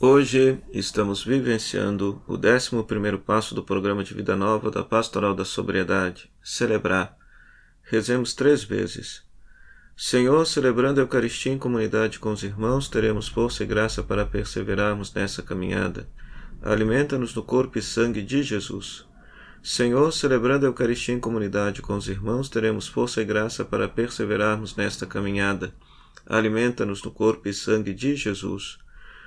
Hoje estamos vivenciando o 11 passo do programa de vida nova da Pastoral da Sobriedade, celebrar. Rezemos três vezes. Senhor, celebrando a Eucaristia em comunidade com os irmãos, teremos força e graça para perseverarmos nessa caminhada. Alimenta-nos no corpo e sangue de Jesus. Senhor, celebrando a Eucaristia em comunidade com os irmãos, teremos força e graça para perseverarmos nesta caminhada. Alimenta-nos no corpo e sangue de Jesus.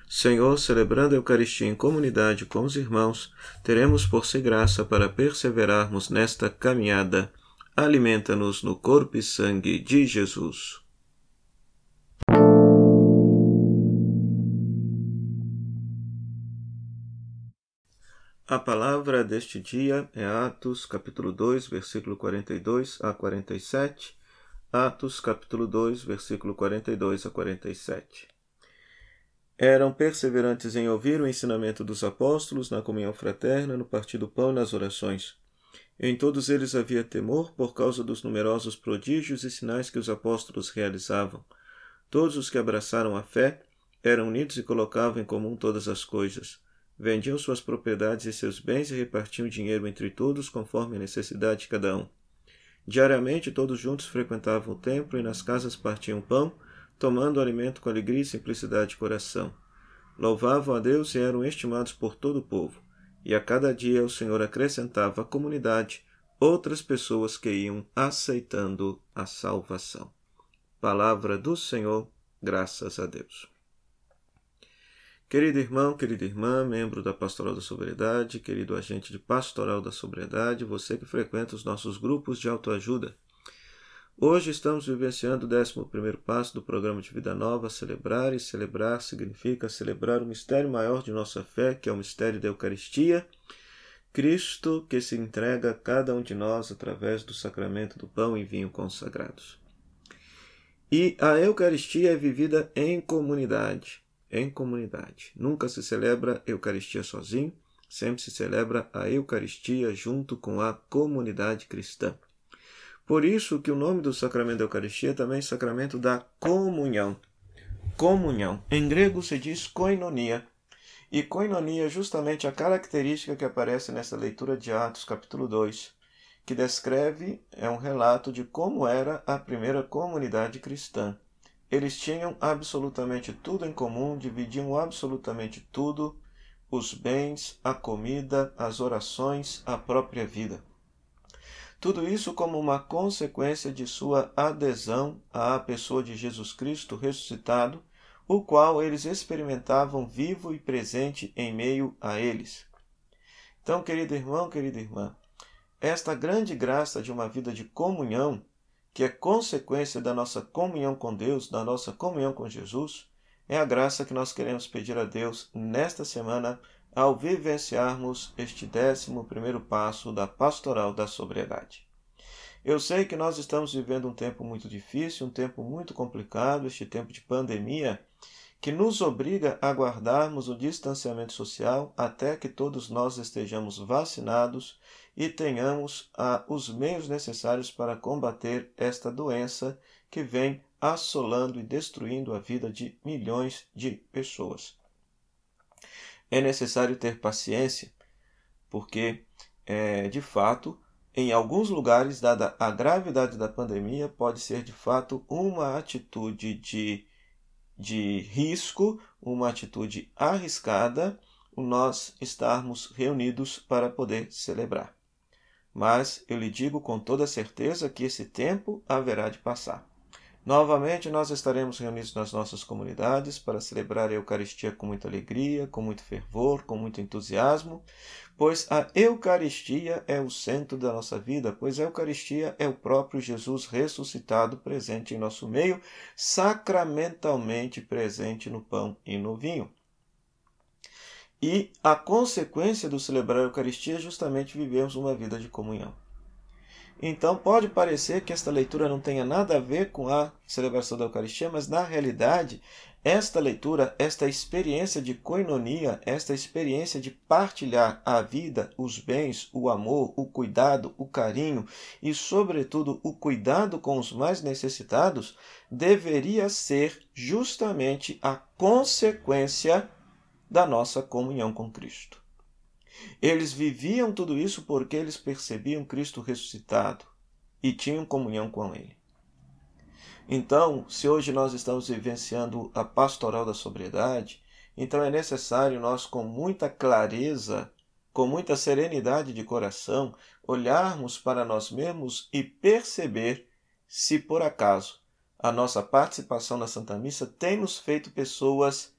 Senhor, celebrando a Eucaristia em comunidade com os irmãos, teremos força e graça para perseverarmos nesta caminhada. Alimenta-nos no corpo e sangue de Jesus. A palavra deste dia é Atos, capítulo 2, versículo 42 a 47. Atos, capítulo 2, versículo 42 a 47 eram perseverantes em ouvir o ensinamento dos apóstolos, na comunhão fraterna, no partir do pão e nas orações. Em todos eles havia temor por causa dos numerosos prodígios e sinais que os apóstolos realizavam. Todos os que abraçaram a fé eram unidos e colocavam em comum todas as coisas. Vendiam suas propriedades e seus bens e repartiam dinheiro entre todos conforme a necessidade de cada um. Diariamente todos juntos frequentavam o templo e nas casas partiam pão tomando alimento com alegria e simplicidade de coração. Louvavam a Deus e eram estimados por todo o povo. E a cada dia o Senhor acrescentava à comunidade outras pessoas que iam aceitando a salvação. Palavra do Senhor, graças a Deus. Querido irmão, querida irmã, membro da Pastoral da Sobriedade, querido agente de Pastoral da Sobriedade, você que frequenta os nossos grupos de autoajuda, Hoje estamos vivenciando o 11 passo do programa de Vida Nova. Celebrar e celebrar significa celebrar o mistério maior de nossa fé, que é o mistério da Eucaristia. Cristo que se entrega a cada um de nós através do sacramento do pão e vinho consagrados. E a Eucaristia é vivida em comunidade. Em comunidade. Nunca se celebra a Eucaristia sozinho, sempre se celebra a Eucaristia junto com a comunidade cristã. Por isso que o nome do sacramento da Eucaristia é também sacramento da comunhão. Comunhão. Em grego se diz koinonia. E koinonia é justamente a característica que aparece nessa leitura de Atos, capítulo 2, que descreve, é um relato de como era a primeira comunidade cristã. Eles tinham absolutamente tudo em comum, dividiam absolutamente tudo, os bens, a comida, as orações, a própria vida. Tudo isso como uma consequência de sua adesão à pessoa de Jesus Cristo ressuscitado, o qual eles experimentavam vivo e presente em meio a eles. Então, querido irmão, querida irmã, esta grande graça de uma vida de comunhão, que é consequência da nossa comunhão com Deus, da nossa comunhão com Jesus, é a graça que nós queremos pedir a Deus nesta semana ao vivenciarmos este décimo primeiro passo da pastoral da sobriedade. Eu sei que nós estamos vivendo um tempo muito difícil, um tempo muito complicado, este tempo de pandemia, que nos obriga a guardarmos o distanciamento social até que todos nós estejamos vacinados e tenhamos ah, os meios necessários para combater esta doença que vem assolando e destruindo a vida de milhões de pessoas. É necessário ter paciência, porque, é, de fato, em alguns lugares, dada a gravidade da pandemia, pode ser de fato uma atitude de, de risco, uma atitude arriscada, nós estarmos reunidos para poder celebrar. Mas eu lhe digo com toda certeza que esse tempo haverá de passar. Novamente, nós estaremos reunidos nas nossas comunidades para celebrar a Eucaristia com muita alegria, com muito fervor, com muito entusiasmo, pois a Eucaristia é o centro da nossa vida, pois a Eucaristia é o próprio Jesus ressuscitado presente em nosso meio, sacramentalmente presente no pão e no vinho. E a consequência do celebrar a Eucaristia é justamente vivermos uma vida de comunhão. Então pode parecer que esta leitura não tenha nada a ver com a celebração da Eucaristia, mas na realidade, esta leitura, esta experiência de coinonia, esta experiência de partilhar a vida, os bens, o amor, o cuidado, o carinho e, sobretudo, o cuidado com os mais necessitados, deveria ser justamente a consequência da nossa comunhão com Cristo. Eles viviam tudo isso porque eles percebiam Cristo ressuscitado e tinham comunhão com Ele. Então, se hoje nós estamos vivenciando a pastoral da sobriedade, então é necessário nós, com muita clareza, com muita serenidade de coração, olharmos para nós mesmos e perceber se por acaso a nossa participação na Santa Missa tem nos feito pessoas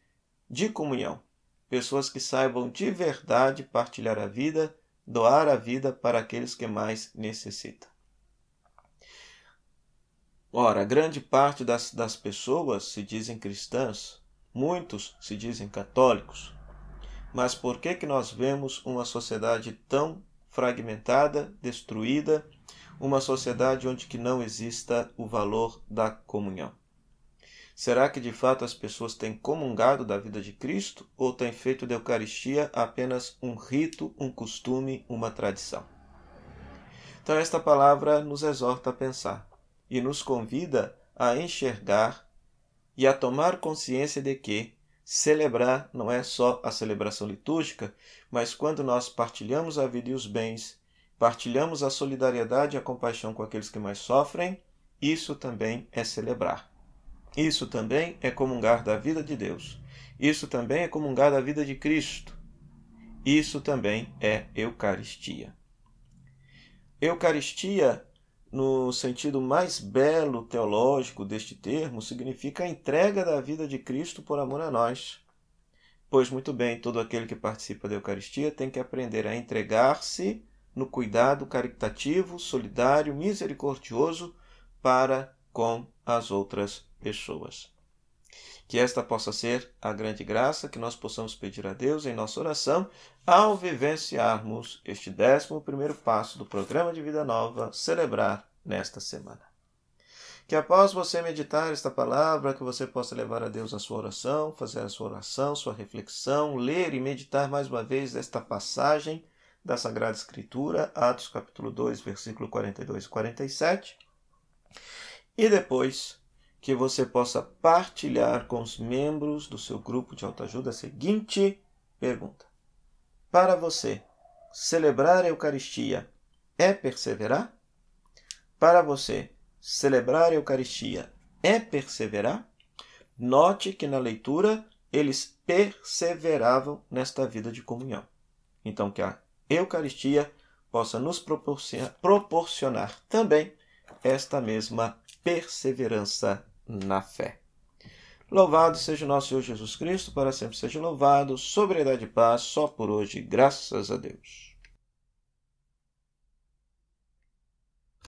de comunhão, pessoas que saibam de verdade partilhar a vida, doar a vida para aqueles que mais necessitam. Ora, grande parte das, das pessoas se dizem cristãs, muitos se dizem católicos. Mas por que, que nós vemos uma sociedade tão fragmentada, destruída, uma sociedade onde que não exista o valor da comunhão? Será que de fato as pessoas têm comungado da vida de Cristo ou têm feito da Eucaristia apenas um rito, um costume, uma tradição? Então, esta palavra nos exorta a pensar e nos convida a enxergar e a tomar consciência de que celebrar não é só a celebração litúrgica, mas quando nós partilhamos a vida e os bens, partilhamos a solidariedade e a compaixão com aqueles que mais sofrem, isso também é celebrar. Isso também é comungar da vida de Deus. Isso também é comungar da vida de Cristo. Isso também é Eucaristia. Eucaristia no sentido mais belo teológico deste termo, significa a entrega da vida de Cristo por amor a nós. Pois, muito bem, todo aquele que participa da Eucaristia tem que aprender a entregar-se no cuidado caritativo, solidário, misericordioso para com as outras pessoas. Que esta possa ser a grande graça que nós possamos pedir a Deus em nossa oração ao vivenciarmos este décimo primeiro passo do programa de Vida Nova, celebrar nesta semana. Que após você meditar esta palavra, que você possa levar a Deus a sua oração, fazer a sua oração, sua reflexão, ler e meditar mais uma vez esta passagem da Sagrada Escritura, Atos capítulo 2, versículo 42 e 47. E depois que você possa partilhar com os membros do seu grupo de autoajuda a seguinte pergunta: Para você, celebrar a Eucaristia é perseverar? Para você, celebrar a Eucaristia é perseverar? Note que na leitura eles perseveravam nesta vida de comunhão. Então, que a Eucaristia possa nos proporcionar também esta mesma perseverança na fé. Louvado seja o nosso Senhor Jesus Cristo, para sempre seja louvado. Sobriedade e paz, só por hoje, graças a Deus.